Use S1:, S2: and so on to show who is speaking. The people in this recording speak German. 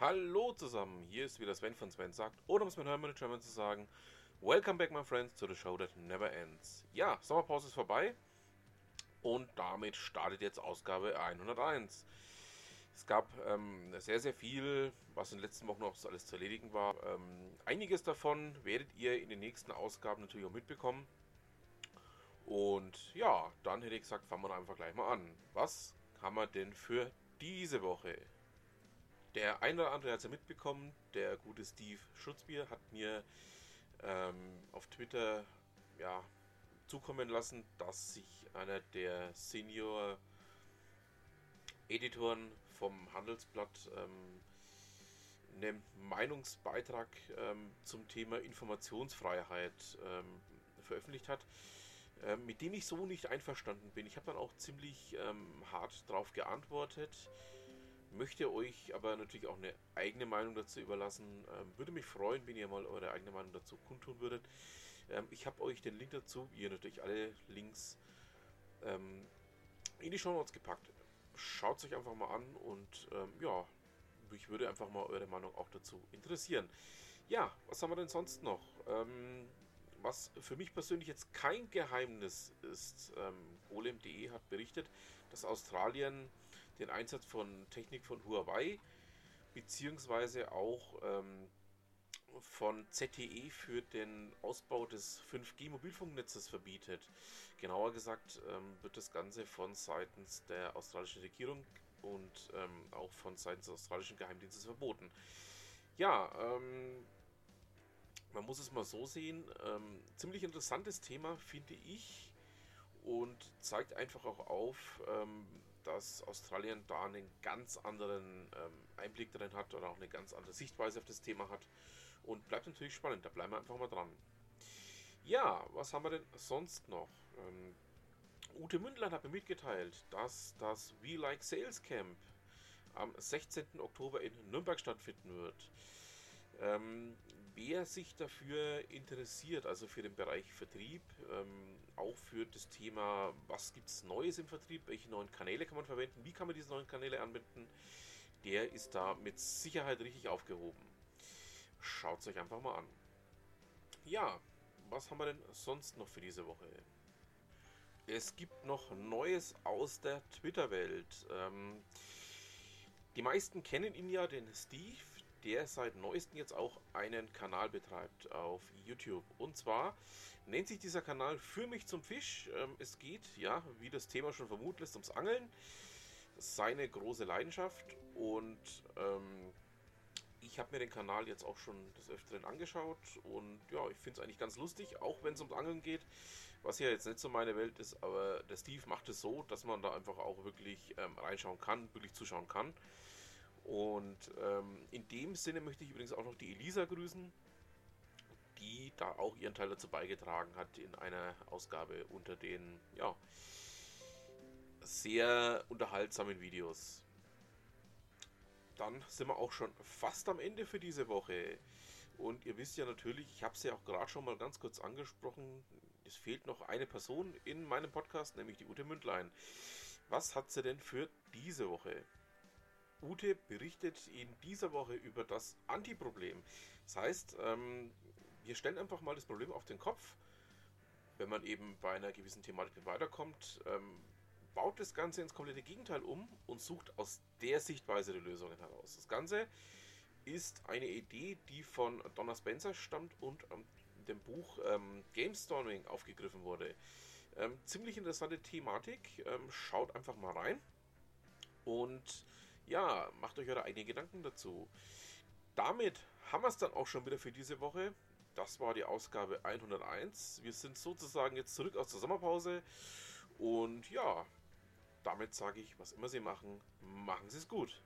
S1: Hallo zusammen, hier ist wieder Sven von Sven sagt, oder um es mit Hermann German zu sagen, Welcome back my friends to the show that never ends. Ja, Sommerpause ist vorbei und damit startet jetzt Ausgabe 101. Es gab ähm, sehr, sehr viel, was in den letzten Wochen noch alles zu erledigen war. Ähm, einiges davon werdet ihr in den nächsten Ausgaben natürlich auch mitbekommen. Und ja, dann hätte ich gesagt, fangen wir einfach gleich mal an. Was haben wir denn für diese Woche? Der eine oder andere hat es ja mitbekommen, der gute Steve Schutzbier hat mir ähm, auf Twitter ja, zukommen lassen, dass sich einer der Senior Editoren vom Handelsblatt ähm, einen Meinungsbeitrag ähm, zum Thema Informationsfreiheit ähm, veröffentlicht hat, äh, mit dem ich so nicht einverstanden bin. Ich habe dann auch ziemlich ähm, hart darauf geantwortet möchte euch aber natürlich auch eine eigene Meinung dazu überlassen. Ähm, würde mich freuen, wenn ihr mal eure eigene Meinung dazu kundtun würdet. Ähm, ich habe euch den Link dazu, wie ihr natürlich alle Links ähm, in die Show Notes gepackt. Schaut es euch einfach mal an und ähm, ja, mich würde einfach mal eure Meinung auch dazu interessieren. Ja, was haben wir denn sonst noch? Ähm, was für mich persönlich jetzt kein Geheimnis ist, ähm, golem.de hat berichtet, dass Australien den Einsatz von Technik von Huawei beziehungsweise auch ähm, von ZTE für den Ausbau des 5G-Mobilfunknetzes verbietet. Genauer gesagt ähm, wird das Ganze von seitens der australischen Regierung und ähm, auch von seitens des australischen Geheimdienstes verboten. Ja, ähm, man muss es mal so sehen. Ähm, ziemlich interessantes Thema, finde ich. Und zeigt einfach auch auf, ähm, dass Australien da einen ganz anderen ähm, Einblick drin hat oder auch eine ganz andere Sichtweise auf das Thema hat. Und bleibt natürlich spannend, da bleiben wir einfach mal dran. Ja, was haben wir denn sonst noch? Ähm, Ute Mündlein hat mir mitgeteilt, dass das We Like Sales Camp am 16. Oktober in Nürnberg stattfinden wird. Ähm, wer sich dafür interessiert, also für den Bereich Vertrieb, ähm, auch für das Thema, was gibt es Neues im Vertrieb, welche neuen Kanäle kann man verwenden, wie kann man diese neuen Kanäle anwenden, der ist da mit Sicherheit richtig aufgehoben. Schaut es euch einfach mal an. Ja, was haben wir denn sonst noch für diese Woche? Es gibt noch Neues aus der Twitter-Welt. Ähm, die meisten kennen ihn ja, den Steve, der seit neuestem jetzt auch einen Kanal betreibt auf YouTube. Und zwar nennt sich dieser Kanal Für mich zum Fisch. Ähm, es geht, ja, wie das Thema schon vermuten lässt, ums Angeln. Seine große Leidenschaft. Und ähm, ich habe mir den Kanal jetzt auch schon des Öfteren angeschaut. Und ja, ich finde es eigentlich ganz lustig, auch wenn es ums Angeln geht. Was ja jetzt nicht so meine Welt ist, aber der Steve macht es so, dass man da einfach auch wirklich ähm, reinschauen kann, wirklich zuschauen kann. Und ähm, in dem Sinne möchte ich übrigens auch noch die Elisa grüßen, die da auch ihren Teil dazu beigetragen hat in einer Ausgabe unter den, ja, sehr unterhaltsamen Videos. Dann sind wir auch schon fast am Ende für diese Woche. Und ihr wisst ja natürlich, ich habe es ja auch gerade schon mal ganz kurz angesprochen, es fehlt noch eine Person in meinem Podcast, nämlich die Ute Mündlein. Was hat sie denn für diese Woche? Ute berichtet in dieser Woche über das Antiproblem. Das heißt, ähm, wir stellen einfach mal das Problem auf den Kopf. Wenn man eben bei einer gewissen Thematik weiterkommt, ähm, baut das Ganze ins komplette Gegenteil um und sucht aus der Sichtweise die Lösungen heraus. Das Ganze ist eine Idee, die von Donna Spencer stammt und ähm, dem Buch ähm, Game Storming aufgegriffen wurde. Ähm, ziemlich interessante Thematik. Ähm, schaut einfach mal rein. Und ja, macht euch eure eigenen Gedanken dazu. Damit haben wir es dann auch schon wieder für diese Woche. Das war die Ausgabe 101. Wir sind sozusagen jetzt zurück aus der Sommerpause. Und ja, damit sage ich, was immer Sie machen, machen Sie es gut.